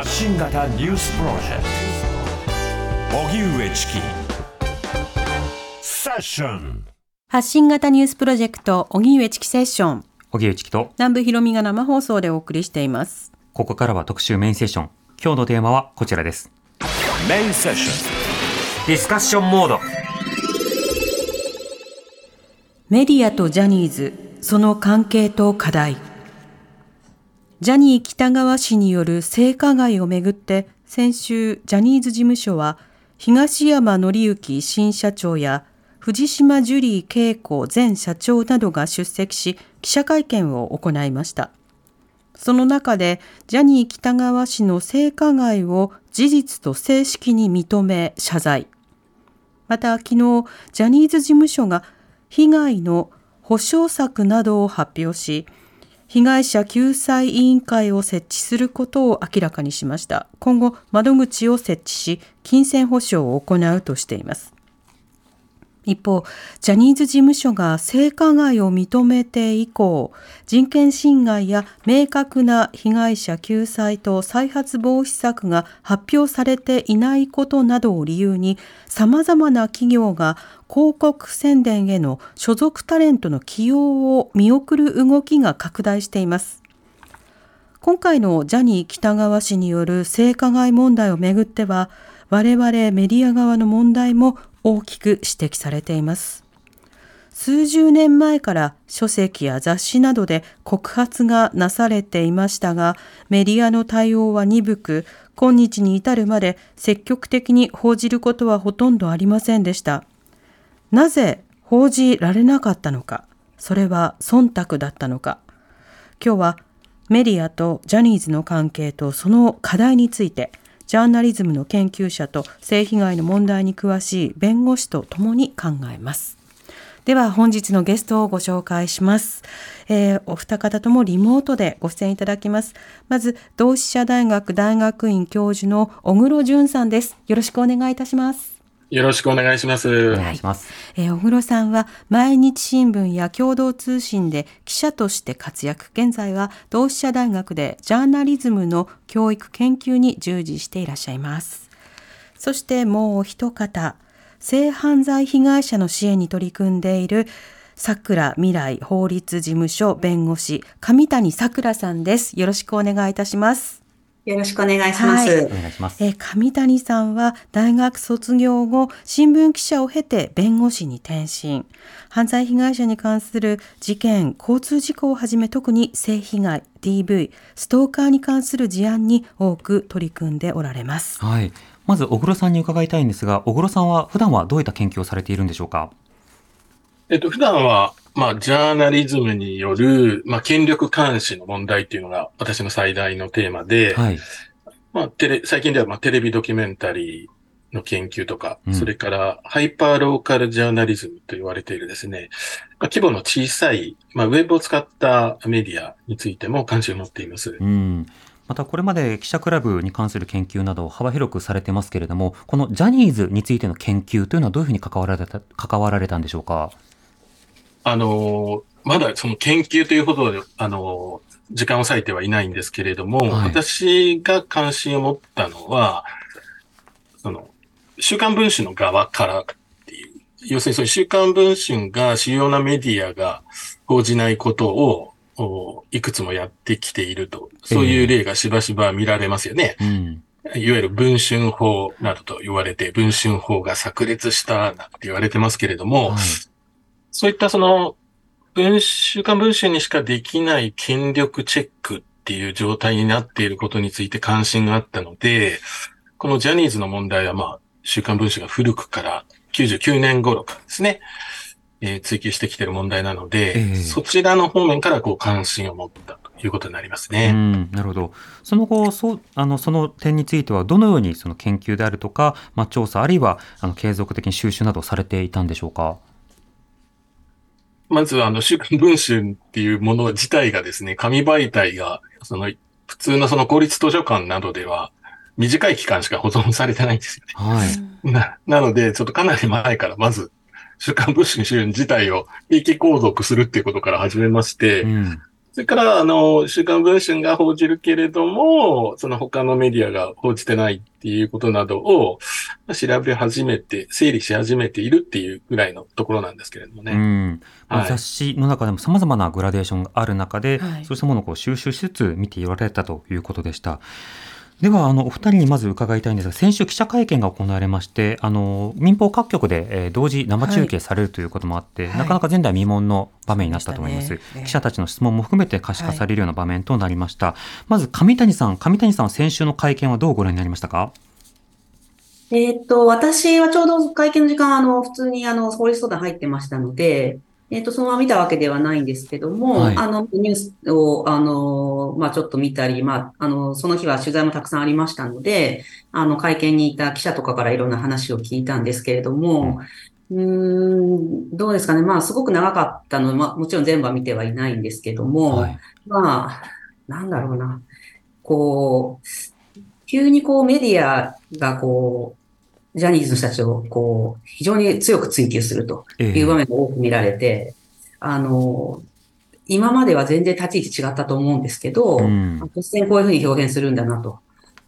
発信型ニュースプロジェクト。荻上チキセッション発信型ニュースプロジェクト荻上チキセッション。荻上チキと。南部ひろみが生放送でお送りしています。ここからは特集メインセッション。今日のテーマはこちらです。メインセッショディスカッションモード。メディアとジャニーズその関係と課題ジャニー喜多川氏による性加害をめぐって先週ジャニーズ事務所は東山紀之新社長や藤島ジュリー景子前社長などが出席し記者会見を行いました。その中でジャニー喜多川氏の性加害を事実と正式に認め謝罪。また昨日ジャニーズ事務所が被害の補償策などを発表し被害者救済委員会を設置することを明らかにしました。今後窓口を設置し金銭保証を行うとしています。一方、ジャニーズ事務所が性加害を認めて以降、人権侵害や明確な被害者救済と再発防止策が発表されていないことなどを理由に、様々な企業が広告宣伝への所属タレントの起用を見送る動きが拡大しています。今回のジャニー喜多川氏による性加害問題をめぐっては、我々メディア側の問題も大きく指摘されています。数十年前から書籍や雑誌などで告発がなされていましたが、メディアの対応は鈍く、今日に至るまで積極的に報じることはほとんどありませんでした。なぜ報じられなかったのか、それは忖度だったのか。今日はメディアとジャニーズの関係とその課題について、ジャーナリズムの研究者と性被害の問題に詳しい弁護士と共に考えます。では本日のゲストをご紹介します。えー、お二方ともリモートでご出演いただきます。まず、同志社大学大学院教授の小黒淳さんです。よろしくお願いいたします。よろしくお願いします。お願いします。えー、小黒さんは毎日新聞や共同通信で記者として活躍。現在は同志社大学でジャーナリズムの教育研究に従事していらっしゃいます。そしてもう一方、性犯罪被害者の支援に取り組んでいる桜未来法律事務所弁護士上谷さくらさんです。よろしくお願いいたします。よろしくお願いします。はい、お願いします。え上谷さんは大学卒業後、新聞記者を経て弁護士に転身。犯罪被害者に関する事件、交通事故をはじめ特に性被害、DV、ストーカーに関する事案に多く取り組んでおられます。はい。まず小黒さんに伺いたいんですが、小黒さんは普段はどういった研究をされているんでしょうか？えっと、普段はまあ、ジャーナリズムによる、まあ、権力監視の問題っていうのが私の最大のテーマで、はい、まあ、テレ、最近では、まあ、テレビドキュメンタリーの研究とか、うん、それからハイパーローカルジャーナリズムと言われているですね、まあ、規模の小さい、まあ、ウェブを使ったメディアについても関心を持っています。うんまたこれまで記者クラブに関する研究など幅広くされてますけれども、このジャニーズについての研究というのはどういうふうに関わられた関わられたんでしょうか？あの、まだその研究というほど、あの、時間を割いてはいないんですけれども、はい、私が関心を持ったのは、その、週刊文春の側からっていう、要するにその週刊文春が主要なメディアが報じないことを、いくつもやってきていると、そういう例がしばしば見られますよね。えーうん。いわゆる文春法などと言われて、文春法が炸裂したなんて言われてますけれども、はい、そういったその、文週刊文春にしかできない権力チェックっていう状態になっていることについて関心があったので、このジャニーズの問題はまあ、週刊文春が古くから99年頃からですね、えー、追求してきている問題なので、えー、そちらの方面からこう関心を持ったということになりますね。なるほど。その後、そあのその点については、どのようにその研究であるとか、まあ、調査、あるいはあの継続的に収集などされていたんでしょうか？まずあの、週刊文春っていうもの自体がですね、紙媒体が、その、普通のその公立図書館などでは、短い期間しか保存されてないんですよね。はい。な、なので、ちょっとかなり前からまず、週刊文春自体を定期購読するっていうことから始めまして、うん、それから、あの、週刊文春が報じるけれども、その他のメディアが報じてないっていうことなどを調べ始めて、整理し始めているっていうぐらいのところなんですけれどもね。うんまあ、雑誌の中でも様々なグラデーションがある中で、はい、そうしたものをこう収集しつつ見ていられたということでした。では、あの、お二人にまず伺いたいんですが、先週記者会見が行われまして、あの、民放各局で、えー、同時生中継されるということもあって、はい、なかなか前代未聞の場面になったと思います。ね。記者たちの質問も含めて可視化されるような場面となりました。はい、まず、上谷さん、上谷さんは先週の会見はどうご覧になりましたか？えっと、私はちょうど会見の時間、あの、普通に、あの、法律相談入ってましたので、えっ、ー、と、そのまま見たわけではないんですけども、はい、あの、ニュースを、あの、まあ、ちょっと見たり、まあ、あの、その日は取材もたくさんありましたので、あの、会見にいた記者とかからいろんな話を聞いたんですけれども、うん、ん、どうですかね。まあ、すごく長かったの、まあ、もちろん全部は見てはいないんですけども、はい、まあ、なんだろうな。こう、急にこうメディアがこう、ジャニーズの人たちをこう、非常に強く追求するという場面が多く見られて、えあの、今までは全然立ち位置違ったと思うんですけど、うん、突然こういうふうに表現するんだなと。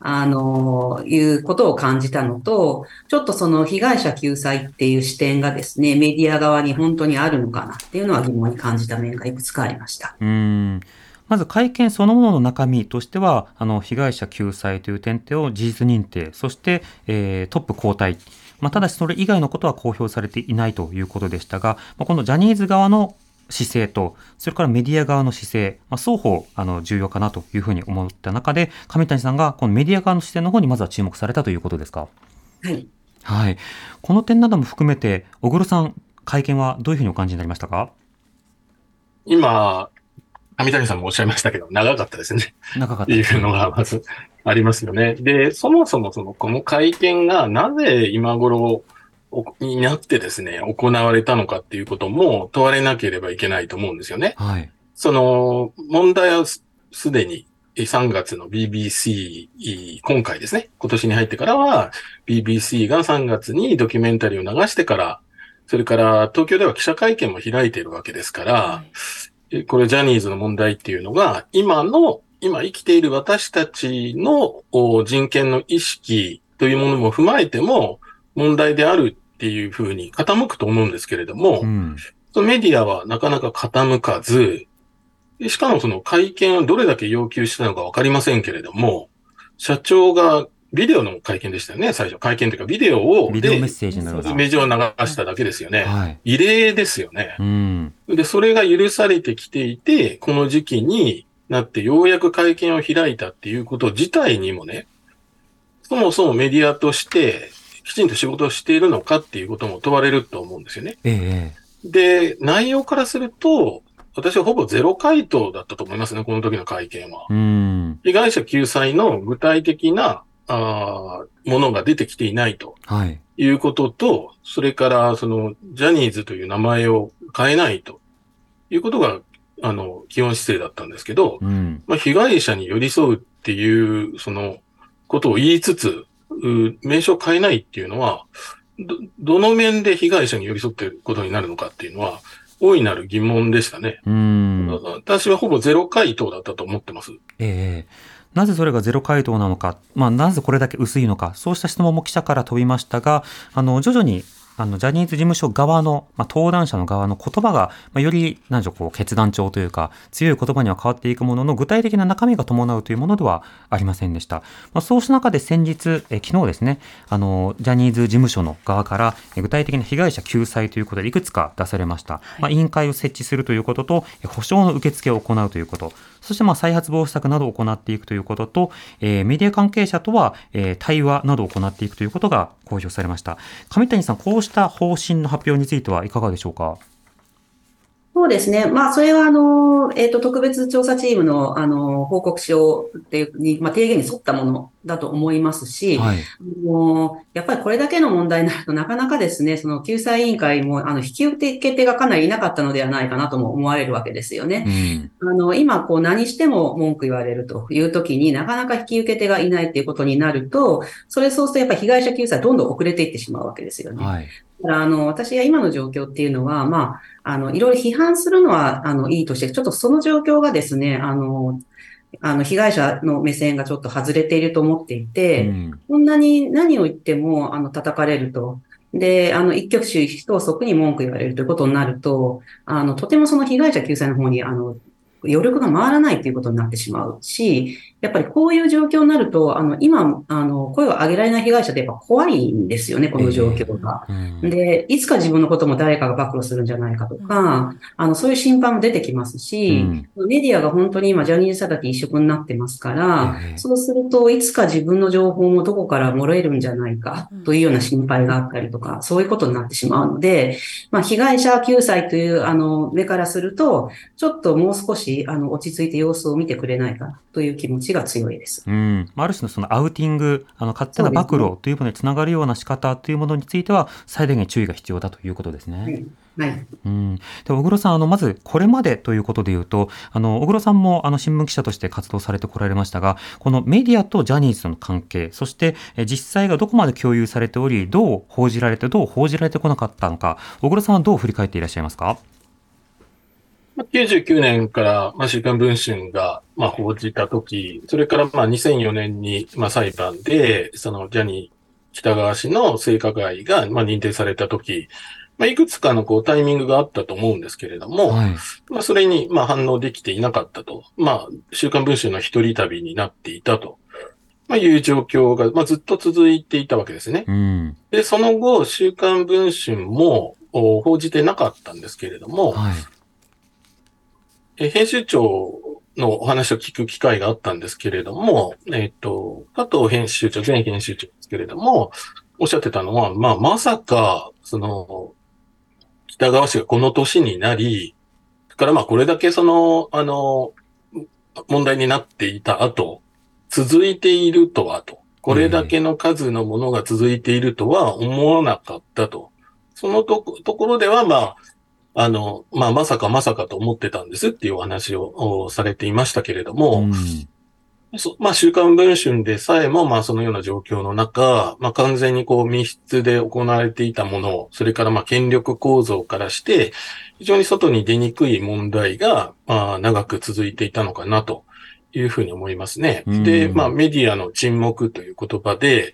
あの、いうことを感じたのと、ちょっとその被害者救済っていう視点がですね、メディア側に本当にあるのかなっていうのは疑問に感じた面がいくつかありました。うんまず会見そのものの中身としては、あの、被害者救済という点を事実認定、そして、えー、トップ交代。まあ、ただしそれ以外のことは公表されていないということでしたが、まあ、このジャニーズ側の姿勢と、それからメディア側の姿勢、まあ、双方、あの、重要かなというふうに思った中で、上谷さんがこのメディア側の視点の方にまずは注目されたということですか？はい。はい。この点なども含めて、小黒さん、会見はどういうふうにお感じになりましたか？今、上谷さんもおっしゃいましたけど、長かったですね。長かった、ね。いうのがまずありますよね。で、そもそもその、この会見がなぜ今頃になってですね、行われたのかっていうことも問われなければいけないと思うんですよね。はい。その、問題はすでに3月の BBC、今回ですね、今年に入ってからは、BBC が3月にドキュメンタリーを流してから、それから東京では記者会見も開いているわけですから、はいこれジャニーズの問題っていうのが、今の、今生きている私たちの人権の意識というものも踏まえても問題であるっていうふうに傾くと思うんですけれども、うん、メディアはなかなか傾かず、しかもその会見をどれだけ要求したのかわかりませんけれども、社長がビデオの会見でしたよね、最初。会見というか、ビデオを、ビデオメッセージなどメージを流しただけですよね。はい、異例ですよね、うん。で、それが許されてきていて、この時期になってようやく会見を開いたっていうこと自体にもね、そもそもメディアとしてきちんと仕事をしているのかっていうことも問われると思うんですよね。ええ、で、内容からすると、私はほぼゼロ回答だったと思いますね、この時の会見は。うん、被害者救済の具体的なあものが出てきていないと。はい。いうことと、それから、その、ジャニーズという名前を変えないということが、あの、基本姿勢だったんですけど、うん、まあ、被害者に寄り添うっていう、その、ことを言いつつ、名称を変えないっていうのは、ど、どの面で被害者に寄り添っていることになるのかっていうのは、大いなる疑問でしたね。うん。私はほぼゼロ回答だったと思ってます。ええーなぜそれがゼロ回答なのか、まあ、なぜこれだけ薄いのか、そうした質問も記者から飛びましたが、あの、徐々にあの、ジャニーズ事務所側の、まあ、登壇者の側の言葉が、まあ、より、なんでしょう、こう、決断調というか、強い言葉には変わっていくものの、具体的な中身が伴うというものではありませんでした。まあ、そうした中で先日、え昨日ですね、あの、ジャニーズ事務所の側から、具体的な被害者救済ということで、いくつか出されました。まあ、委員会を設置するということと、保証の受付を行うということ、そしてまあ再発防止策などを行っていくということと、えー、メディア関係者とは、えー、対話などを行っていくということが公表されました。上谷さん、こうした方針の発表についてはいかがでしょうか？そうですね。まあ、それは、あの、えっ、ー、と、特別調査チームの、あの、報告書っていうに、まあ、提言に沿ったものだと思いますし、はい、もうやっぱりこれだけの問題になるとなかなかですね、その救済委員会もあの引き受け手がかなりいなかったのではないかなとも思われるわけですよね。うん、あの今こう何しても文句言われるという時になかなか引き受け手がいないっていうことになると、それそうするとやっぱり被害者救済どんどん遅れていってしまうわけですよね。はいあの、私が今の状況っていうのは、まあ、あの、いろいろ批判するのは、あの、いいとして、ちょっとその状況がですね、あの、あの、被害者の目線がちょっと外れていると思っていて、うん、こんなに何を言っても、あの、叩かれると。で、あの、一挙手一投足に文句言われるということになると、あの、とてもその被害者救済の方に、あの、余力が回らないということになってしまうし、やっぱりこういう状況になると、あの、今、あの、声を上げられない被害者ってやっぱ怖いんですよね、この状況が。えーうん、で、いつか自分のことも誰かが暴露するんじゃないかとか、あの、そういう心配も出てきますし、うん、メディアが本当に今、ジャニーズ叩き一色になってますから、えー、そうすると、いつか自分の情報もどこから漏れるんじゃないかというような心配があったりとか、そういうことになってしまうので、まあ、被害者救済という、あの、目からすると、ちょっともう少し、あの、落ち着いて様子を見てくれないかという気持ちが強いです。うん。ある種のそのアウティング、あの、勝手な暴露というものにつながるような仕方というものについては、最大限注意が必要だということですね。はい。うん。で、小黒さん、あの、まず、これまでということで言うと、あの、小黒さんも、あの、新聞記者として活動されてこられましたが、このメディアとジャニーズとの関係、そして、実際がどこまで共有されており、どう報じられて、どう報じられてこなかったのか、小黒さんはどう振り返っていらっしゃいますか？99年から、まあ、週刊文春が、まあ、報じたとき、それから、まあ、2004年に、まあ、裁判で、その、ジャニー北川氏の性加害が、まあ、認定されたとき、まあ、いくつかの、こう、タイミングがあったと思うんですけれども、はい、まあ、それに、まあ、反応できていなかったと。まあ、週刊文春の一人旅になっていたと。まあ、いう状況が、まあ、ずっと続いていたわけですね。うん、で、その後、週刊文春も報じてなかったんですけれども、はいえ編集長のお話を聞く機会があったんですけれども、えっ、ー、と、加藤編集長、前編集長ですけれども、おっしゃってたのは、まあ、まさか、その、北川氏がこの年になり、からまあ、これだけその、あの、問題になっていた後、続いているとはと、これだけの数のものが続いているとは思わなかったと。そのとところでは、まあ、あの、まあ、まさかまさかと思ってたんですっていうお話をされていましたけれども、うん、まあ、週刊文春でさえも、まあ、そのような状況の中、まあ、完全にこう密室で行われていたもの、それからまあ、権力構造からして、非常に外に出にくい問題が、まあ、長く続いていたのかなというふうに思いますね。うん、で、まあ、メディアの沈黙という言葉で、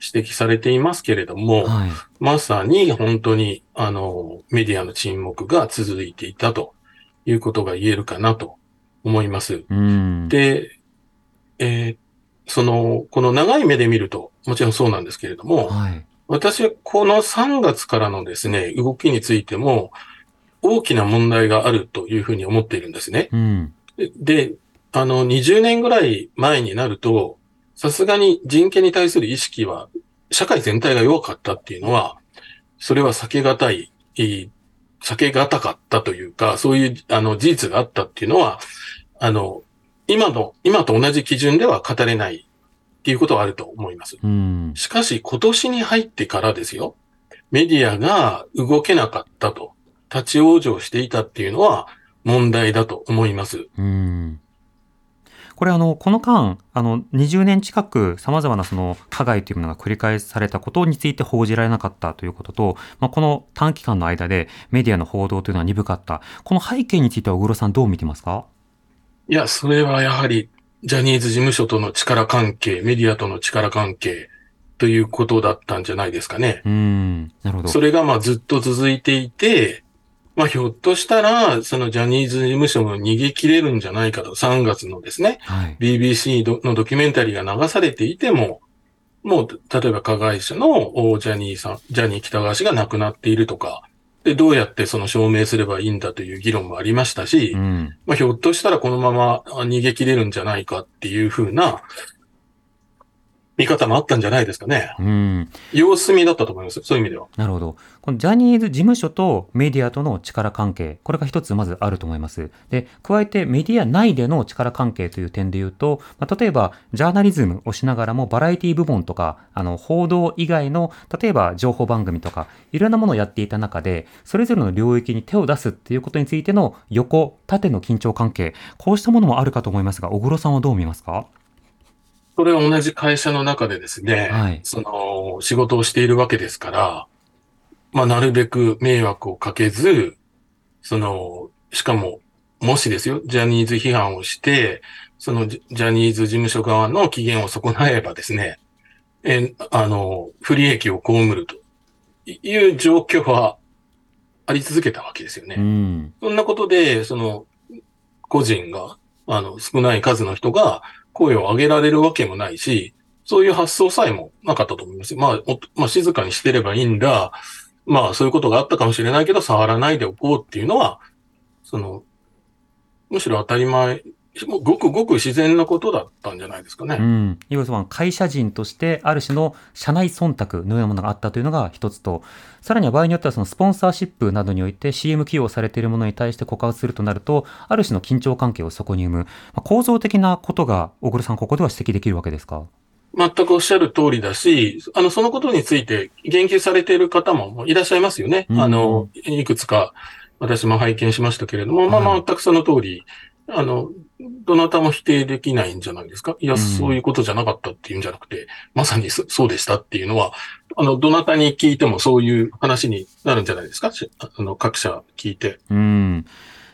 指摘されていますけれども、はい、まさに本当に、あの、メディアの沈黙が続いていたということが言えるかなと思います。で、えー、その、この長い目で見ると、もちろんそうなんですけれども、はい、私はこの3月からのですね、動きについても、大きな問題があるというふうに思っているんですね。うん、で、あの、20年ぐらい前になると、さすがに人権に対する意識は、社会全体が弱かったっていうのは、それは避けがたい、避けがたかったというか、そういう、あの、事実があったっていうのは、あの、今の、今と同じ基準では語れないっていうことはあると思います。しかし、今年に入ってからですよ、メディアが動けなかったと、立ち往生していたっていうのは問題だと思います。うんこれあの、この間、あの、20年近く様々なその加害というものが繰り返されたことについて報じられなかったということと、まあ、この短期間の間でメディアの報道というのは鈍かった。この背景については小黒さんどう見てますか？いや、それはやはり、ジャニーズ事務所との力関係、メディアとの力関係ということだったんじゃないですかね。うん、なるほど。それがまあずっと続いていて、まあ、ひょっとしたら、そのジャニーズ事務所も逃げ切れるんじゃないかと、3月のですね、はい、BBC のドキュメンタリーが流されていても、もう、例えば加害者のジャニーさん、ジャニー北川氏が亡くなっているとか、で、どうやってその証明すればいいんだという議論もありましたし、うん、まあ、ひょっとしたらこのまま逃げ切れるんじゃないかっていうふうな、見方もあったんじゃないですかね。うん。様子見だったと思います。そういう意味では。なるほど。このジャニーズ事務所とメディアとの力関係、これが一つまずあると思います。で、加えてメディア内での力関係という点で言うと、まあ、例えば、ジャーナリズムをしながらもバラエティ部門とか、あの、報道以外の、例えば情報番組とか、いろんなものをやっていた中で、それぞれの領域に手を出すっていうことについての横、縦の緊張関係、こうしたものもあるかと思いますが、小黒さんはどう見ますか？それは同じ会社の中でですね、はい、その仕事をしているわけですから、まあ、なるべく迷惑をかけず、その、しかも、もしですよ、ジャニーズ批判をして、そのジャニーズ事務所側の機嫌を損なえばですね、え、あの、不利益を被るという状況はあり続けたわけですよね。うん、そんなことで、その、個人が、あの、少ない数の人が、声を上げられるわけもないし、そういう発想さえもなかったと思います。まあ、まあ、静かにしてればいいんだ。まあ、そういうことがあったかもしれないけど、触らないでおこうっていうのは、その、むしろ当たり前もうごくごく自然なことだったんじゃないですかね。うん。要は会社人としてある種の社内忖度のようなものがあったというのが一つと、さらには場合によってはそのスポンサーシップなどにおいて CM 起用されているものに対して告発するとなると、ある種の緊張関係をそこに生む、まあ、構造的なことが小黒さんここでは指摘できるわけですか？全くおっしゃる通りだし、あの、そのことについて言及されている方もいらっしゃいますよね。うん、あの、いくつか私も拝見しましたけれども、まあ、全くその通り、あの、どなたも否定できないんじゃないですか？いや、そういうことじゃなかったっていうんじゃなくて、まさにそうでしたっていうのは、あの、どなたに聞いてもそういう話になるんじゃないですか？あの、各社聞いて。うん。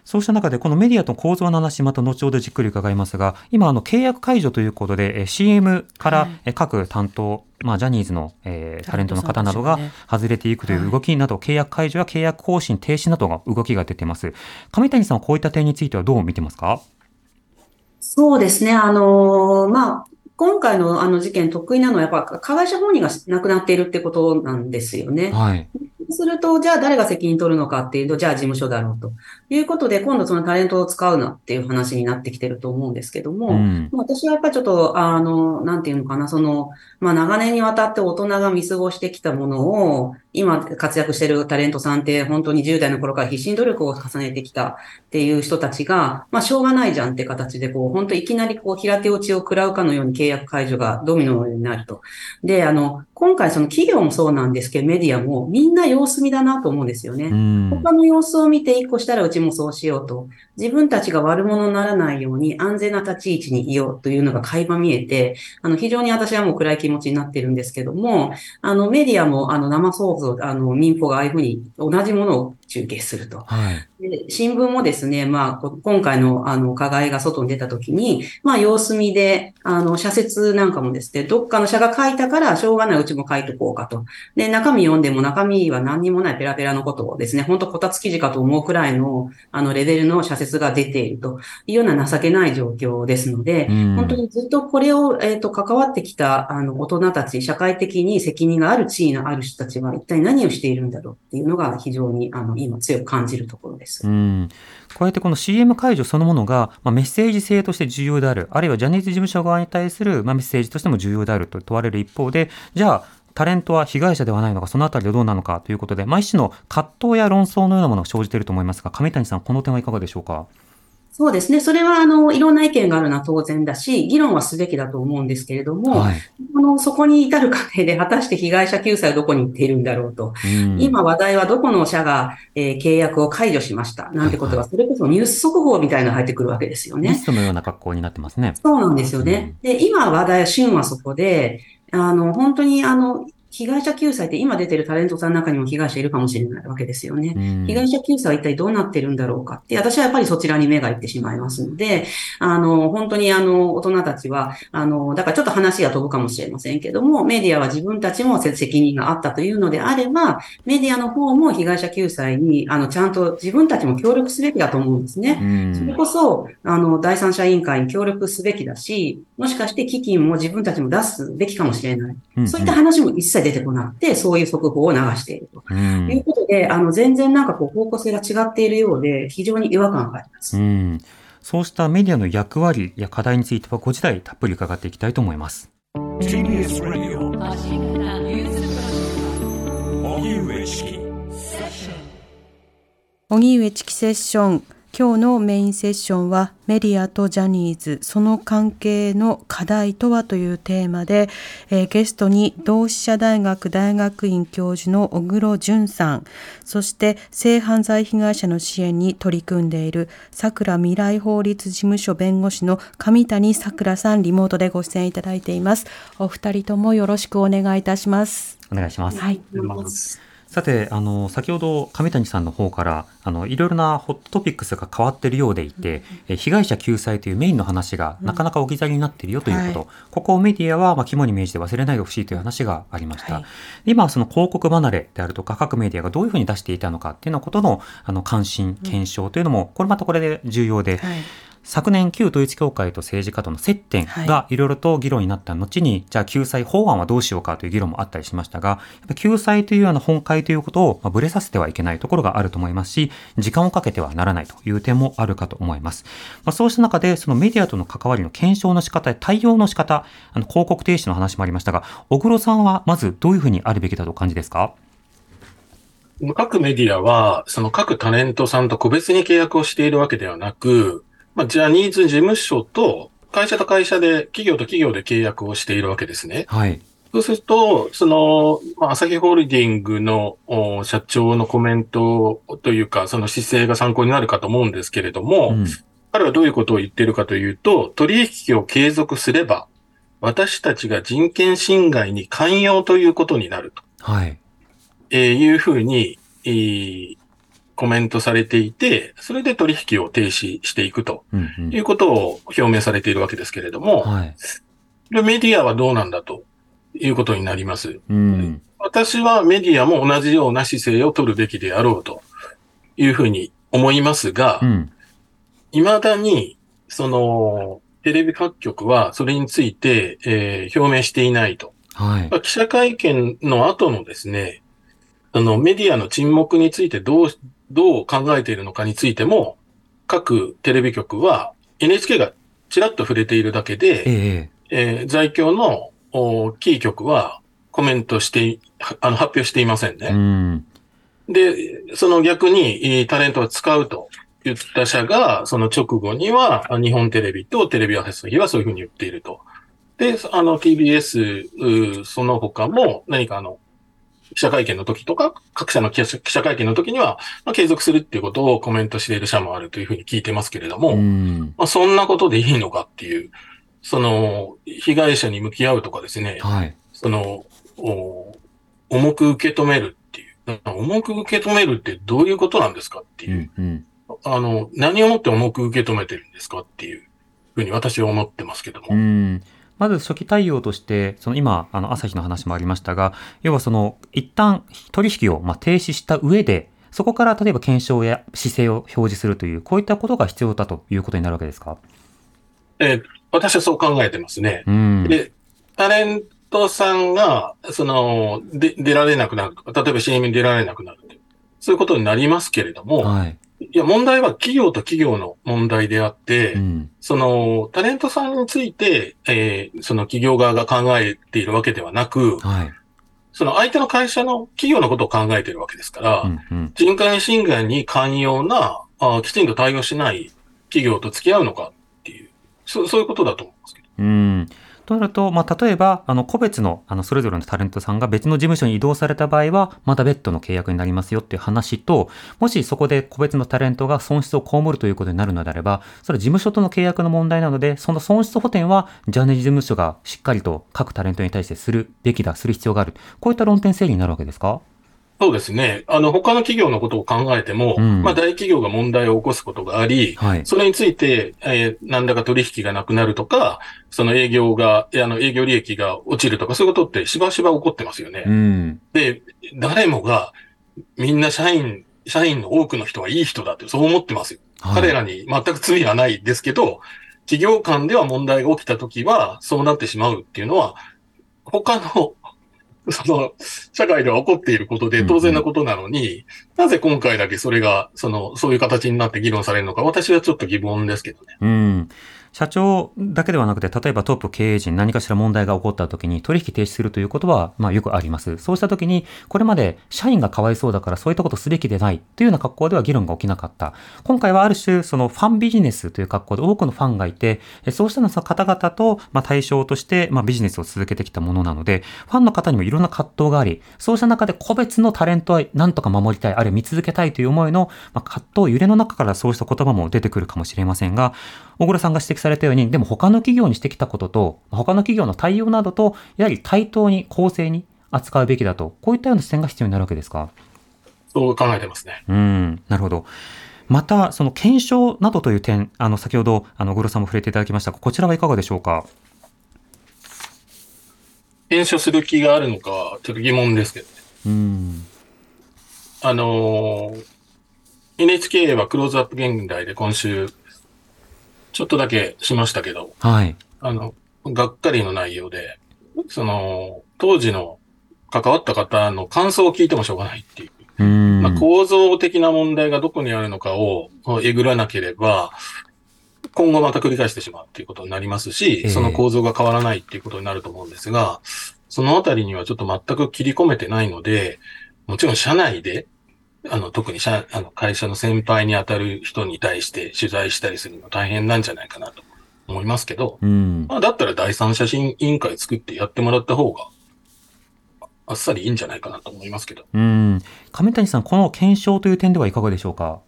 そうした中で、このメディアと構造の話、また後ほどじっくり伺いますが、今、あの、契約解除ということで、CM から各担当、はい、まあ、ジャニーズの、えー、タレントの方などが外れていくという動きなど、契約解除や契約更新停止などが動きが出ています。上谷さんはこういった点についてはどう見てますか？そうですね。あのー、まあ、今回のあの事件得意なのはやっぱ加害者本人が亡くなっているってことなんですよね。はい。すると、じゃあ誰が責任取るのかっていうと、じゃあ事務所だろうということで、今度そのタレントを使うなっていう話になってきてると思うんですけども、うん、私はやっぱりちょっと、あの、なんていうのかな、その、まあ長年にわたって大人が見過ごしてきたものを、今活躍してるタレントさんって本当に10代の頃から必死に努力を重ねてきたっていう人たちが、まあしょうがないじゃんって形で、こう、本当いきなりこう平手打ちを食らうかのように契約解除がドミノのようになると。で、あの、今回その企業もそうなんですけど、メディアもみんな様子見だなと思うんですよね。他の様子を見て一個したらうちもそうしようと。自分たちが悪者にならないように安全な立ち位置にいようというのが垣間見えて、あの、非常に私はもう暗い気持持ちになってるんですけども、あの、メディアもあの、生放送、あの、民放がああいうふうに同じものを中継すると。はい、で新聞もですね、まあ、今回の、あの、加害が外に出たときに、まあ、様子見で、あの、社説なんかもですね、どっかの社が書いたから、しょうがないうちも書いとこうかと。で、中身読んでも中身は何にもないペラペラのことをですね、本当こたつ記事かと思うくらいの、あの、レベルの社説が出ているというような情けない状況ですので、本当にずっとこれを、えっ、ー、と、関わってきた、あの、大人たち、社会的に責任がある地位のある人たちは一体何をしているんだろうっていうのが非常に、あの、今強く感じるところです。うんこうやってこの CM 解除そのものが、まあ、メッセージ性として重要である、あるいはジャニーズ事務所側に対する、まあ、メッセージとしても重要であると問われる一方で、じゃあ、タレントは被害者ではないのか、そのあたりでどうなのかということで、まあ、一種の葛藤や論争のようなものが生じていると思いますが、上谷さん、この点はいかがでしょうか？そうですね。それは、あの、いろんな意見があるのは当然だし、議論はすべきだと思うんですけれども、はい、あのそこに至る過程で果たして被害者救済はどこに行っているんだろうと。うん、今話題はどこの社が、えー、契約を解除しました。なんてことが、それこそニュース速報みたいなの入ってくるわけですよね。リストのような格好になってますね。そうなんですよね。うん、で、今話題、旬はそこで、あの、本当にあの、被害者救済って今出てるタレントさんの中にも被害者いるかもしれないわけですよね。被害者救済は一体どうなってるんだろうかって、私はやっぱりそちらに目がいってしまいますので、あの、本当にあの、大人たちは、あの、だからちょっと話が飛ぶかもしれませんけども、メディアは自分たちも責任があったというのであれば、メディアの方も被害者救済に、あの、ちゃんと自分たちも協力すべきだと思うんですね。それこそ、あの、第三者委員会に協力すべきだし、もしかして基金も自分たちも出すべきかもしれない。そういった話も一切出てこなくて、そういう速報を流していると、うん、いうことで、あの、全然なんかこう方向性が違っているようで、非常に違和感があります。そうしたメディアの役割や課題については、ご時代たっぷり伺っていきたいと思います。荻上チキセッション今日のメインセッションはメディアとジャニーズその関係の課題とはというテーマで、えー、ゲストに同志社大学大学院教授の小黒淳さんそして性犯罪被害者の支援に取り組んでいる桜未来法律事務所弁護士の上谷さくらさんリモートでご出演いただいています。お二人ともよろしくお願いいたします。お願いします。はいさて、あの、先ほど上谷さんの方から、あの、いろいろなホットトピックスが変わっているようでいて、うん、被害者救済というメインの話がなかなか置き去りになっているよということ、うんはい、ここをメディアは、まあ、肝に銘じて忘れないでほしいという話がありました。はい、今、その広告離れであるとか、各メディアがどういうふうに出していたのかっていうのことの、あの、関心、検証というのも、これまたこれで重要で、はい昨年旧統一教会と政治家との接点がいろいろと議論になった後に、はい、じゃあ救済法案はどうしようかという議論もあったりしましたが、やっぱ救済というような本会ということを、まあ、ぶれさせてはいけないところがあると思いますし、時間をかけてはならないという点もあるかと思います。まあ、そうした中で、そのメディアとの関わりの検証の仕方や対応の仕方、あの広告停止の話もありましたが、小黒さんはまずどういうふうにあるべきだとお感じですか？各メディアは、その各タレントさんと個別に契約をしているわけではなく、まあ、ジャニーズ事務所と会社と会社で、企業と企業で契約をしているわけですね。はい。そうすると、その、まあ、朝日ホールディングの社長のコメントというか、その姿勢が参考になるかと思うんですけれども、うん、彼はどういうことを言っているかというと、取引を継続すれば、私たちが人権侵害に寛容ということになると。はい。えー、いうふうに、えー、コメントされていて、それで取引を停止していくということを表明されているわけですけれども、はい、メディアはどうなんだということになります。うん、私はメディアも同じような姿勢を取るべきであろうというふうに思いますが、い、う、ま、ん、だに、その、テレビ各局はそれについて、えー、表明していないと。はい、記者会見の後のですね、あの、メディアの沈黙についてどうどう考えているのかについても、各テレビ局は NHK がちらっと触れているだけで、ええー、在京のキー局はコメントして、あの発表していませんね。うん、で、その逆にタレントを使うと言った社が、その直後には日本テレビとテレビ朝日はそういうふうに言っていると。で、あの TBS、その他も何かあの、記者会見の時とか、各社の記者会見の時には、まあ、継続するっていうことをコメントしている社もあるというふうに聞いてますけれども、まあ、そんなことでいいのかっていう、その、被害者に向き合うとかですね、はい、その、重く受け止めるっていう、重く受け止めるってどういうことなんですかっていう、うんうん、あの、何をもって重く受け止めてるんですかっていうふうに私は思ってますけども。うんまず初期対応として、その今、あの、朝日の話もありましたが、要はその、一旦取引をま停止した上で、そこから例えば検証や姿勢を表示するという、こういったことが必要だということになるわけですか？えー、私はそう考えてますね。うん、で、タレントさんが、その、で、出られなくなるとか、例えば CM に出られなくなるそういうことになりますけれども、はい、いや、問題は企業と企業の問題であって、うん、その、タレントさんについて、えー、その企業側が考えているわけではなく、はい、その相手の会社の企業のことを考えているわけですから、うんうん、人権侵害に寛容なあ、きちんと対応しない企業と付き合うのかっていう、そそういうことだと思うんですけど。うんとなると、まあ、例えば、あの、個別の、あの、それぞれのタレントさんが別の事務所に移動された場合は、また別途の契約になりますよっていう話と、もしそこで個別のタレントが損失を被るということになるのであれば、それは事務所との契約の問題なので、その損失補填は、ジャニーズ事務所がしっかりと各タレントに対してするべきだ、する必要がある。こういった論点整理になるわけですか？そうですね。あの、他の企業のことを考えても、うん、まあ、大企業が問題を起こすことがあり、はい、それについて、えー、何らか取引がなくなるとか、その営業が、あの、営業利益が落ちるとか、そういうことってしばしば起こってますよね。うん、で、誰もが、みんな社員、社員の多くの人はいい人だって、そう思ってますよ。はい、彼らに全く罪はないですけど、企業間では問題が起きたときは、そうなってしまうっていうのは、他の その、社会では起こっていることで当然なことなのに、なぜ今回だけそれが、その、そういう形になって議論されるのか、私はちょっと疑問ですけどね。うん。社長だけではなくて、例えばトップ経営陣何かしら問題が起こった時に取引停止するということは、まあよくあります。そうした時に、これまで社員がかわいそうだからそういったことすべきでないというような格好では議論が起きなかった。今回はある種、そのファンビジネスという格好で多くのファンがいて、そうしたの方々と、まあ、対象として、まあ、ビジネスを続けてきたものなので、ファンの方にもいろんな葛藤があり、そうした中で個別のタレントは何とか守りたい、あるいは見続けたいという思いの、まあ、葛藤、揺れの中からそうした言葉も出てくるかもしれませんが、小倉さんが指摘されたように、でも他の企業にしてきたことと、他の企業の対応などと、やはり対等に公正に扱うべきだと、こういったような視点が必要になるわけですか？そう考えてますね。うん、なるほど。また、その検証などという点、あの、先ほど、あの、小倉さんも触れていただきましたが、こちらはいかがでしょうか？検証する気があるのか、ちょっと疑問ですけどね。うん。あのー、NHK はクローズアップ現代で今週、ちょっとだけしましたけど、はい。あの、がっかりの内容で、その、当時の関わった方の感想を聞いてもしょうがないっていう。うんまあ、構造的な問題がどこにあるのかをえぐらなければ、今後また繰り返してしまうっていうことになりますし、その構造が変わらないっていうことになると思うんですが、そのあたりにはちょっと全く切り込めてないので、もちろん社内であの、特に社、あの、会社の先輩に当たる人に対して取材したりするの大変なんじゃないかなと思いますけど、うん、まあ、だったら第三者委員会作ってやってもらった方が、あっさりいいんじゃないかなと思いますけど。うん。亀谷さん、この検証という点ではいかがでしょうか？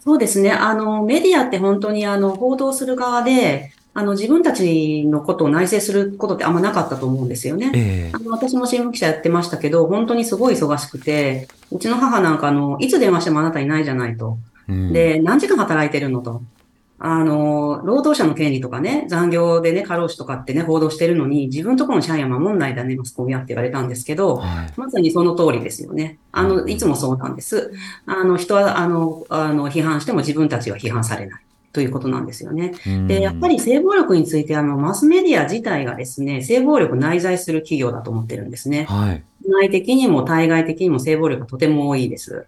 そうですね。あの、メディアって本当にあの、報道する側で、あの、自分たちのことを内省することってあんまなかったと思うんですよね。えー、あの私も新聞記者やってましたけど、本当にすごい忙しくて、うちの母なんかあの、いつ電話してもあなたいないじゃないと。うん、で、何時間働いてるのと。あの、労働者の権利とかね、残業でね、過労死とかってね、報道してるのに、自分とこの社員は守んないだね、マスコミはって言われたんですけど、はい、まさにその通りですよね。あの、いつもそうなんです。あの、人は、あの、あの、批判しても自分たちは批判されない。ということなんですよね。で、やっぱり性暴力について、あの、マスメディア自体がですね、性暴力内在する企業だと思ってるんですね。はい。内的にも対外的にも性暴力がとても多いです。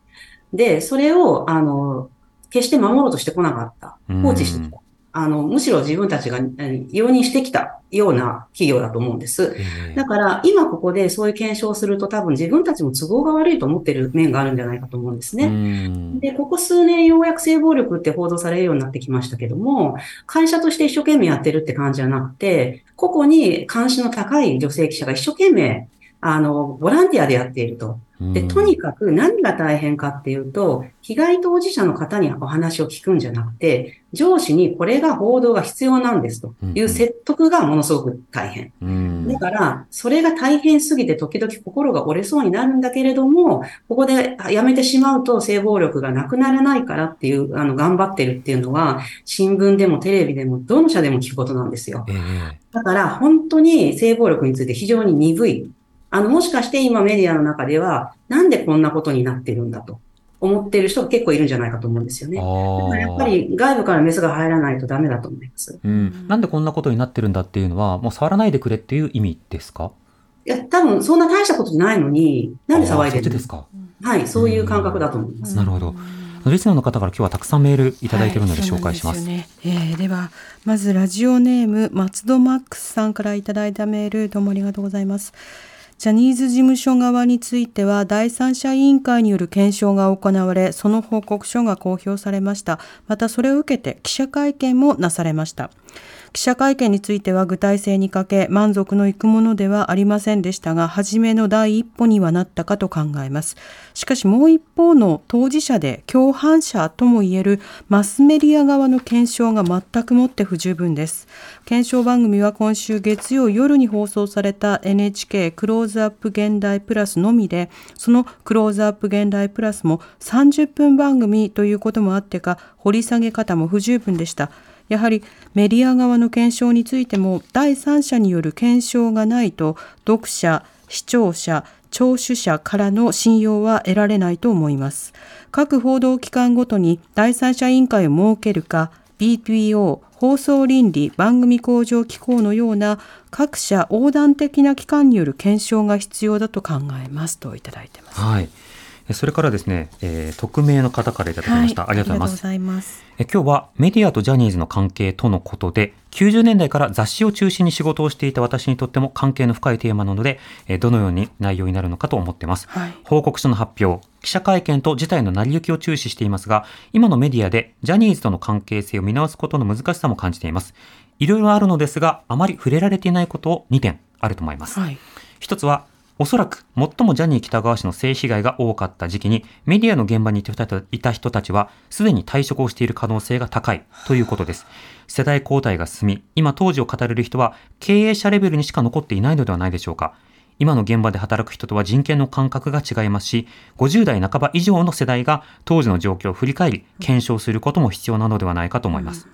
で、それを、あの、決して守ろうとしてこなかった。放置してきた。あの、むしろ自分たちが容認してきたような企業だと思うんです。だから、今ここでそういう検証をすると多分自分たちも都合が悪いと思ってる面があるんじゃないかと思うんですね。で、ここ数年ようやく性暴力って報道されるようになってきましたけども、会社として一生懸命やってるって感じじゃなくて、個々に関心の高い女性記者が一生懸命あの、ボランティアでやっていると。で、とにかく何が大変かっていうと、被害当事者の方にお話を聞くんじゃなくて、上司にこれが報道が必要なんですという説得がものすごく大変。だから、それが大変すぎて時々心が折れそうになるんだけれども、ここでやめてしまうと性暴力がなくならないからっていう、あの、頑張ってるっていうのは、新聞でもテレビでもどの社でも聞くことなんですよ。だから、本当に性暴力について非常に鈍い。あの、もしかして今メディアの中では、なんでこんなことになってるんだと思ってる人が結構いるんじゃないかと思うんですよね。だからやっぱり外部からメスが入らないとダメだと思います。うん。なんでこんなことになってるんだっていうのは、もう触らないでくれっていう意味ですか？いや、多分そんな大したことないのに、なんで騒いでるんですかはい、そういう感覚だと思います。なるほど。リスナーの方から今日はたくさんメールいただいているので紹介します。はい、ねえー、ではまずラジオネーム松戸マックスさんからいただいたメールどうもありがとうございます。ジャニーズ事務所側については第三者委員会による検証が行われ、その報告書が公表されました。またそれを受けて記者会見もなされました。記者会見については具体性に欠け満足のいくものではありませんでしたが初めの第一歩にはなったかと考えます。しかしもう一方の当事者で共犯者ともいえるマスメディア側の検証が全くもって不十分です。検証番組は今週月曜夜に放送された NHK クローズアップ現代プラスのみでそのクローズアップ現代プラスも30分番組ということもあってか掘り下げ方も不十分でした。やはりメディア側の検証についても第三者による検証がないと読者、視聴者、聴取者からの信用は得られないと思います。各報道機関ごとに第三者委員会を設けるか、BPO、放送倫理、番組向上機構のような各社横断的な機関による検証が必要だと考えますといただいてます。はいそれからですね、えー、匿名の方からいただきました、はい、ありがとうございます。え今日はメディアとジャニーズの関係とのことで90年代から雑誌を中心に仕事をしていた私にとっても関係の深いテーマなので、えー、どのように内容になるのかと思っています、はい、報告書の発表記者会見と事態の成り行きを注視していますが今のメディアでジャニーズとの関係性を見直すことの難しさも感じています。いろいろあるのですがあまり触れられていないことを2点あると思います、はい、一つはおそらく最もジャニー喜多川氏の性被害が多かった時期にメディアの現場にいた人たちはすでに退職をしている可能性が高いということです。世代交代が進み、今当時を語れる人は経営者レベルにしか残っていないのではないでしょうか。今の現場で働く人とは人権の感覚が違いますし、50代半ば以上の世代が当時の状況を振り返り、検証することも必要なのではないかと思います。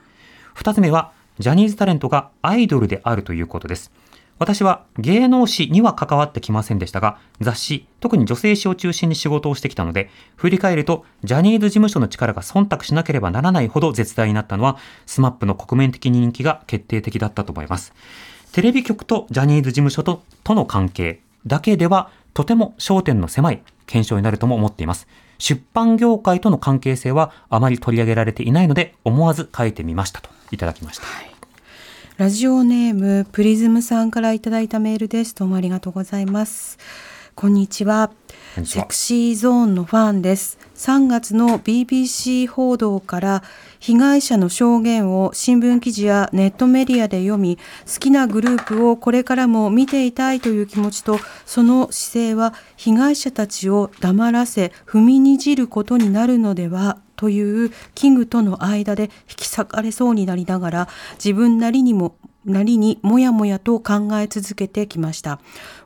二つ目は、ジャニーズタレントがアイドルであるということです。私は芸能誌には関わってきませんでしたが、雑誌、特に女性誌を中心に仕事をしてきたので、振り返ると、ジャニーズ事務所の力が忖度しなければならないほど絶大になったのは、 SMAP の国民的人気が決定的だったと思います。テレビ局とジャニーズ事務所ととの関係だけでは、とても焦点の狭い検証になるとも思っています。出版業界との関係性はあまり取り上げられていないので、思わず書いてみましたといただきました。はいラジオネームプリズムさんからいただいたメールです。どうもありがとうございます。こんにちは。セクシーゾーンのファンです。3月の BBC 報道から被害者の証言を新聞記事やネットメディアで読み、好きなグループをこれからも見ていたいという気持ちと、その姿勢は被害者たちを黙らせ、踏みにじることになるのではというキングとの間で引き裂かれそうになりながら自分なりにもなりにもやもやと考え続けてきました。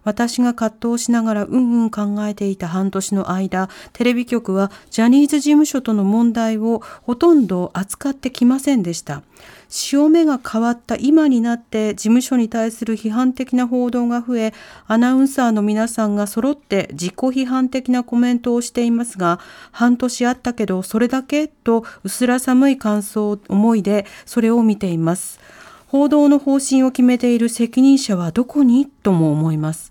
私が葛藤しながらうんうん考えていた半年の間、テレビ局はジャニーズ事務所との問題をほとんど扱ってきませんでした。潮目が変わった今になって事務所に対する批判的な報道が増え、アナウンサーの皆さんが揃って自己批判的なコメントをしていますが、半年あったけどそれだけ？と薄ら寒い感想、思いでそれを見ています。報道の方針を決めている責任者はどこに？とも思います。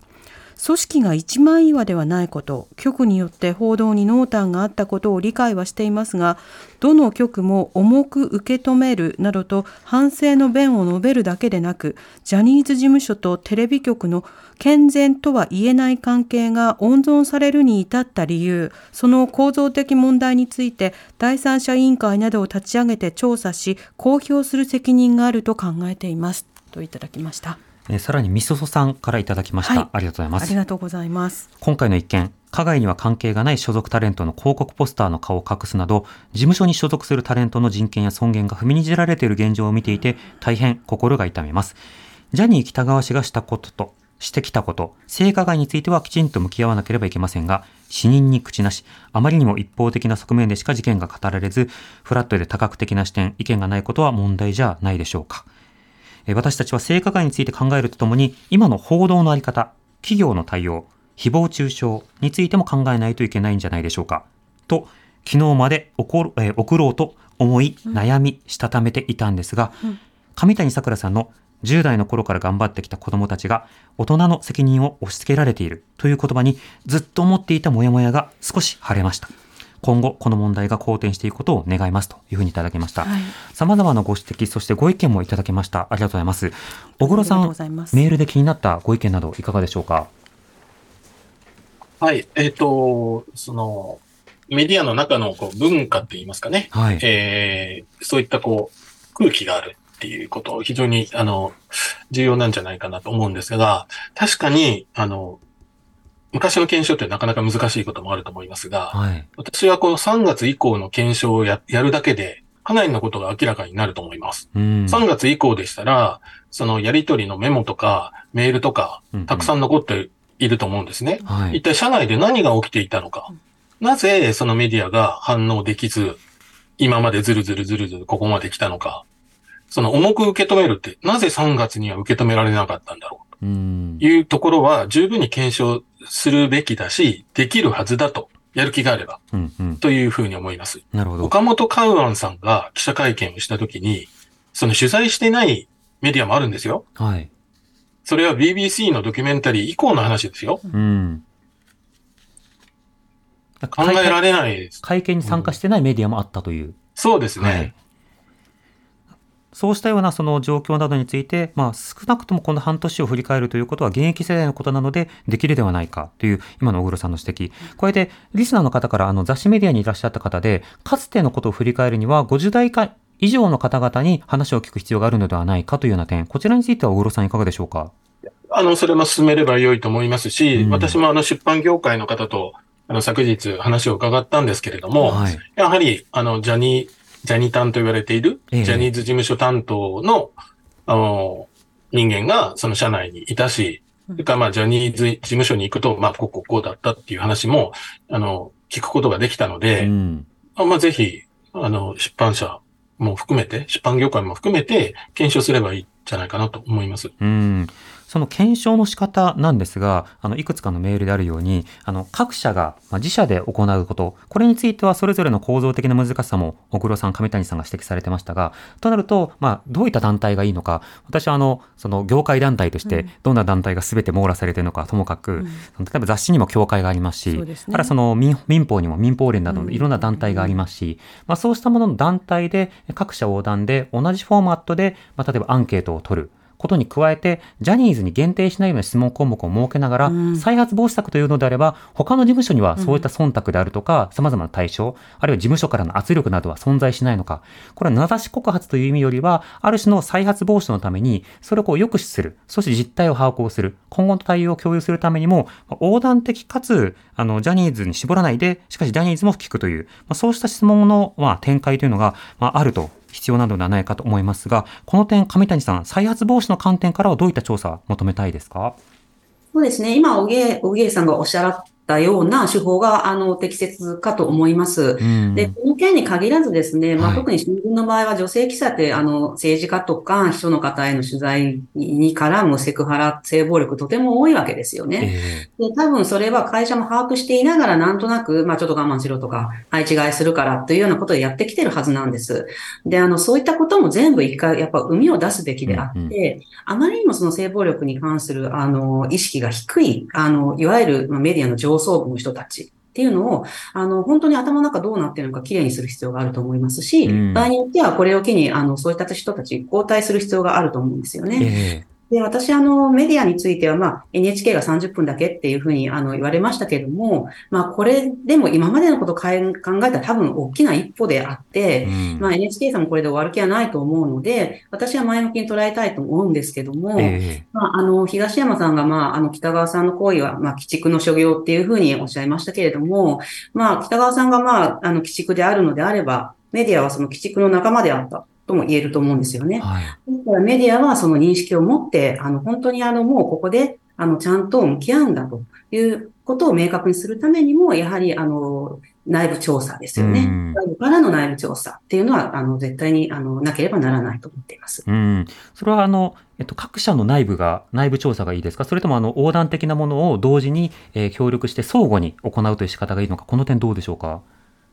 組織が一枚岩ではないこと、局によって報道に濃淡があったことを理解はしていますが、どの局も重く受け止めるなどと反省の弁を述べるだけでなく、ジャニーズ事務所とテレビ局の健全とは言えない関係が温存されるに至った理由、その構造的問題について第三者委員会などを立ち上げて調査し、公表する責任があると考えています。といただきました。えさらにみそそさんからいただきました、はい、ありがとうございます。ありがとうございます。今回の一件加害には関係がない所属タレントの広告ポスターの顔を隠すなど事務所に所属するタレントの人権や尊厳が踏みにじられている現状を見ていて大変心が痛みます。ジャニー喜多川氏がしたこととしてきたこと、性加害についてはきちんと向き合わなければいけませんが、死人に口なし、あまりにも一方的な側面でしか事件が語られず、フラットで多角的な視点、意見がないことは問題じゃないでしょうか。私たちは性加害について考えるとともに、今の報道のあり方、企業の対応、誹謗中傷についても考えないといけないんじゃないでしょうか。と、昨日まで送え送ろうと思い、悩み、したためていたんですが、上谷さくらさんの10代の頃から頑張ってきた子供たちが大人の責任を押し付けられているという言葉にずっと思っていたモヤモヤが少し晴れました。今後この問題が好転していくことを願いますというふうにいただきました。様々なご指摘、そしてご意見もいただきました。ありがとうございます。小黒さん、メールで気になったご意見などいかがでしょうか？はい、えっ、ー、と、その、メディアの中のこう文化って言いますかね。はい。えー、そういったこう、空気があるっていうこと、非常に、あの、重要なんじゃないかなと思うんですが、確かに、あの、昔の検証ってなかなか難しいこともあると思いますが、はい、私はこの3月以降の検証をややるだけで、かなりのことが明らかになると思います。うん、3月以降でしたら、そのやりとりのメモとかメールとか、たくさん残っていると思うんですね。うんうん、一体社内で何が起きていたのか。なぜそのメディアが反応できず、今までずるずるずるずるここまで来たのか。その重く受け止めるって、なぜ3月には受け止められなかったんだろう。というところは十分に検証するべきだし、できるはずだと。やる気があれば、うんうん、というふうに思います。なるほど。岡本カウアンさんが記者会見をしたときに、その取材してないメディアもあるんですよ。はい。それは BBC のドキュメンタリー以降の話ですよ。うん。考えられないです。会見に参加してないメディアもあったという。うん、そうですね。はいそうしたようなその状況などについて、まあ、少なくともこの半年を振り返るということは現役世代のことなのでできるではないかという今の小黒さんの指摘。これでリスナーの方からあの雑誌メディアにいらっしゃった方で、かつてのことを振り返るには50代以下以上の方々に話を聞く必要があるのではないかというような点、こちらについては小黒さんいかがでしょうか？あの、それも進めれば良いと思いますし、うん、私もあの出版業界の方とあの昨日話を伺ったんですけれども、はい、やはりあのジャニージャニタンと言われている、ジャニーズ事務所担当の、あの、人間がその社内にいたし、それからまあジャニーズ事務所に行くと、まあこうこうこうだったっていう話も、あの、聞くことができたので、うん、まあぜひ、あの、出版社も含めて、出版業界も含めて検証すればいいんじゃないかなと思います。うんその検証の仕方なんですが、あの、いくつかのメールであるように、あの、各社が自社で行うこと、これについてはそれぞれの構造的な難しさも、小黒さん、上谷さんが指摘されてましたが、となると、まあ、どういった団体がいいのか、私はあの、その業界団体として、どんな団体が全て網羅されているのか、ともかく、うん、例えば雑誌にも協会がありますし、すね、ただその民民法にも民法連などのいろんな団体がありますし、まあ、そうしたものの団体で、各社横断で、同じフォーマットで、まあ、例えばアンケートを取る。ことに加えて、ジャニーズに限定しないような質問項目を設けながら、再発防止策というのであれば、他の事務所にはそういった忖度であるとか、様々な対象、あるいは事務所からの圧力などは存在しないのか、これは名指し告発という意味よりは、ある種の再発防止のために、それをこう抑止する、そして実態を把握をする、今後の対応を共有するためにも、横断的かつ、あの、ジャニーズに絞らないで、しかしジャニーズも聞くという、まあ、そうした質問の、まあ、展開というのが、まあ、あると必要なのではないかと思いますが、この点、上谷さん、再発防止の観点からはどういった調査を求めたいですか？そうですね。今、おげ、おげさんがおっしゃらったような手法が、あの、適切かと思います。で、この件に限らずですね、まあ、特に新聞の場合は女性記者って、あの、政治家とか秘書の方への取材に絡むセクハラ、性暴力とても多いわけですよね。で、多分それは会社も把握していながらなんとなく、まあ、ちょっと我慢しろとか、配置換えするからというようなことをやってきてるはずなんです。で、あの、そういったことも全部一回、やっぱ海を出すべきであって、うんうん、あまりにもその性暴力に関する、あの、意識が低い、あの、いわゆるメディアの上層部の人たちっていうのを、あの、本当に頭の中どうなってるのかきれいにする必要があると思いますし、うん、場合によってはこれを機に、あの、そういった人たち交代する必要があると思うんですよね。えーで、私、あの、メディアについては、まあ、NHK が30分だけっていうふうに、あの、言われましたけれども、まあ、これでも今までのことを考えたら多分大きな一歩であって、うん、まあ、NHK さんもこれで終わる気はないと思うので、私は前向きに捉えたいと思うんですけども、えー、まあ、あの、東山さんが、まあ、あの、北川さんの行為は、まあ、鬼畜の所業っていうふうにおっしゃいましたけれども、まあ、北川さんが、まあ、あの、鬼畜であるのであれば、メディアはその鬼畜の仲間であった。とも言えると思うんですよね。はい、だからメディアはその認識を持って、あの、本当にあの、もうここで、あの、ちゃんと向き合うんだということを明確にするためにも、やはり、あの、内部調査ですよね。外部からの内部調査っていうのは、あの、絶対に、あの、なければならないと思っています。うん。それは、あの、えっと、各社の内部が、内部調査がいいですか？それとも、あの、横断的なものを同時に、えー、協力して相互に行うという仕方がいいのか、この点どうでしょうか？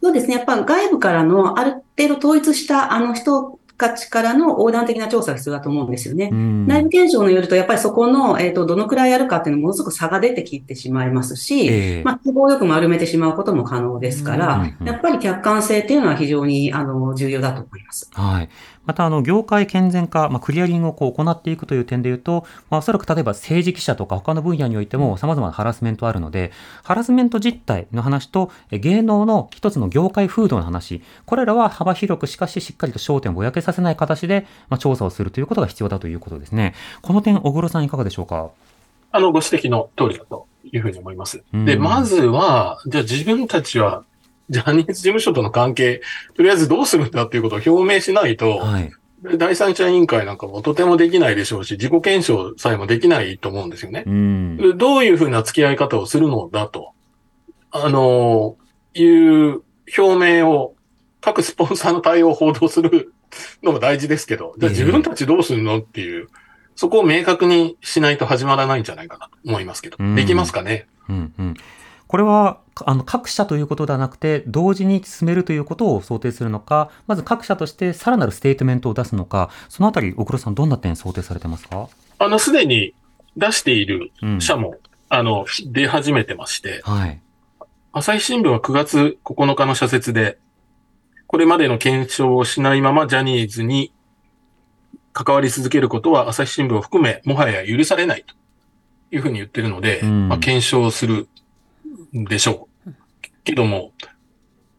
そうですね。やっぱ外部からのある程度統一したあの人価値からの横断的な調査が必要だと思うんですよね。内部検証によると、やっぱりそこの、えっ、ー、と、どのくらいやるかっていうのものすごく差が出てきてしまいますし、えー、まあ、都合よく丸めてしまうことも可能ですから、やっぱり客観性っていうのは非常に、あの、重要だと思います。はい。また、あの、業界健全化、まあ、クリアリングをこう行っていくという点で言うと、まあ、おそらく例えば政治記者とか他の分野においても様々なハラスメントあるので、ハラスメント実態の話と、芸能の一つの業界風土の話、これらは幅広くしかししっかりと焦点をぼやけさせない形で、まあ、調査をするということが必要だということですね。この点、小黒さんいかがでしょうか？あの、ご指摘の通りだというふうに思います。で、まずは、じゃあ自分たちはジャニーズ事務所との関係、とりあえずどうするんだっていうことを表明しないと、はい、第三者委員会なんかもとてもできないでしょうし、自己検証さえもできないと思うんですよね。うん、どういうふうな付き合い方をするのだと、あの、いう表明を各スポンサーの対応を報道するのも大事ですけど、じゃあ自分たちどうするのっていう、そこを明確にしないと始まらないんじゃないかなと思いますけど、できますかね？うんうん。これはあの各社ということではなくて、同時に進めるということを想定するのか、まず各社としてさらなるステートメントを出すのか、そのあたり、小黒さん、どんな点想定されてますか？あの、すでに出している社も、うん、あの、出始めてまして、はい。朝日新聞は9月9日の社説で、これまでの検証をしないままジャニーズに関わり続けることは朝日新聞を含め、もはや許されないというふうに言ってるので、うん、まあ、検証するんでしょう。けども、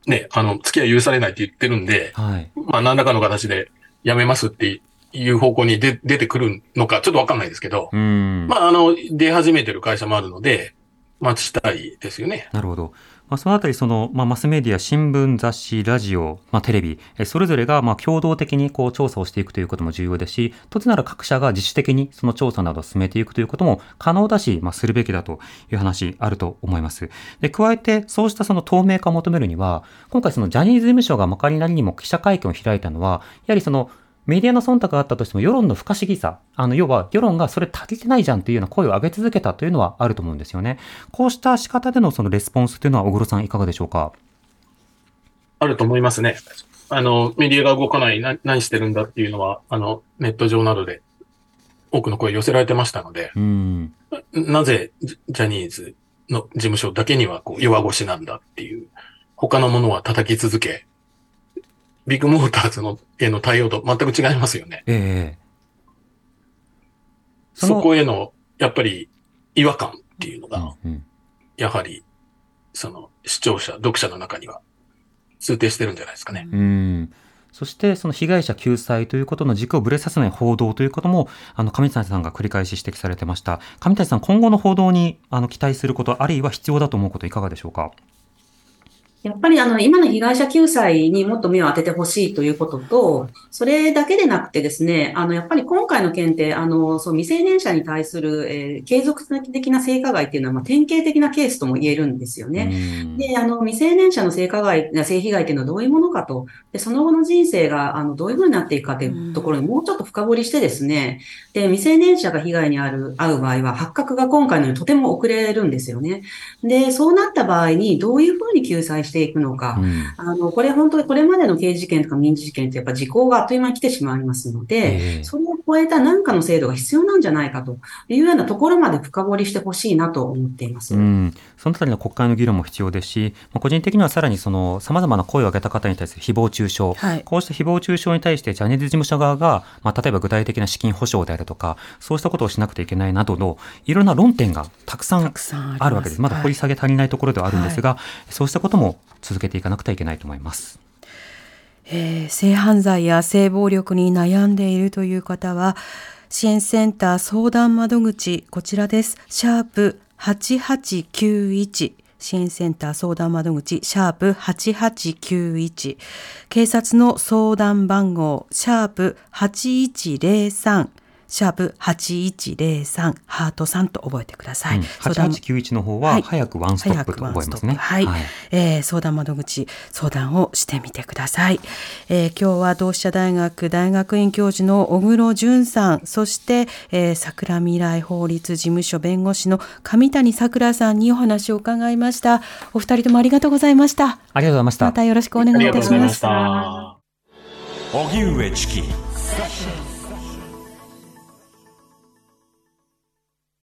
ね、あの、付き合い許されないって言ってるんで、はい、まあ、何らかの形でやめますっていう方向に出てくるのか、ちょっとわかんないですけど、うん、まあ、あの、出始めてる会社もあるので、待ちたいですよね。なるほど。まあ、そのあたり、その、まあ、マスメディア、新聞、雑誌、ラジオ、まあ、テレビ、それぞれが、まあ、共同的に、こう、調査をしていくということも重要ですし、となら各社が自主的に、その調査などを進めていくということも可能だし、まあ、するべきだという話、あると思います。で、加えて、そうしたその透明化を求めるには、今回、その、ジャニーズ事務所がまかりなりにも記者会見を開いたのは、やはりその、メディアの忖度があったとしても、世論の不可思議さ、あの、要は、世論がそれ足りてないじゃんというような声を上げ続けたというのはあると思うんですよね。こうした仕方でのそのレスポンスというのは、小黒さんいかがでしょうか？あると思いますね。あの、メディアが動かない、な何してるんだっていうのは、あの、ネット上などで多くの声寄せられてましたので、うん、なぜジャニーズの事務所だけにはこう弱腰なんだっていう、他のものは叩き続け、ビッグモーターズのへの対応と全く違いますよね。ええそそこへの、やっぱり違和感っていうのが、やはり、その視聴者、読者の中には通底してるんじゃないですかね。うんそして、その被害者救済ということの軸をぶれさせない報道ということも、あの、上谷さんが繰り返し指摘されてました。上谷さん、今後の報道に、あの、期待すること、あるいは必要だと思うこと、いかがでしょうか？やっぱりあの、今の被害者救済にもっと目を当ててほしいということと、それだけでなくてですね、あの、やっぱり今回の件って、あの、そう、未成年者に対する、えー、継続的な性加害っていうのは、まあ、典型的なケースとも言えるんですよね。で、あの、未成年者の性加害、性被害っていうのはどういうものかと、で、その後の人生が、あの、どういうふうになっていくかっていうところにもうちょっと深掘りしてですね、で、未成年者が被害に遭う、遭う場合は、発覚が今回のようにとても遅れるんですよね。で、そうなった場合に、どういうふうに救済してしていくのか、うん、あの、これ本当にこれまでの刑事事件とか民事事件ってやっぱ時効があっという間に来てしまいますので、えー、それを超えた何かの制度が必要なんじゃないかというようなところまで深掘りしてほしいなと思っています。うん、そのあたりの国会の議論も必要ですし、まあ、個人的にはさらにその様々な声を上げた方に対する誹謗中傷、はい、こうした誹謗中傷に対してジャニーズ事務所側が、まあ、例えば具体的な資金保証であるとか、そうしたことをしなくてはいけないなどのいろんな論点がたくさんあるわけです。まだ掘り下げ足りないところではあるんですが、はい、そうしたことも続けていかなくてはいけないと思います。えー、性犯罪や性暴力に悩んでいるという方は支援センター相談窓口こちらです。シャープ8891支援センター相談窓口シャープ8891警察の相談番号シャープ8103シャープ8103ハートさんと覚えてください。うん、8891の方は早くワンストップと覚えますね。はい、はい、えー、相談窓口相談をしてみてください。えー、今日は同志社大学大学院教授の小黒淳さん、そして、えー、桜未来法律事務所弁護士の上谷さくらさんにお話を伺いました。お二人ともありがとうございました。ありがとうございました。またよろしくお願いいたします。荻上チキ。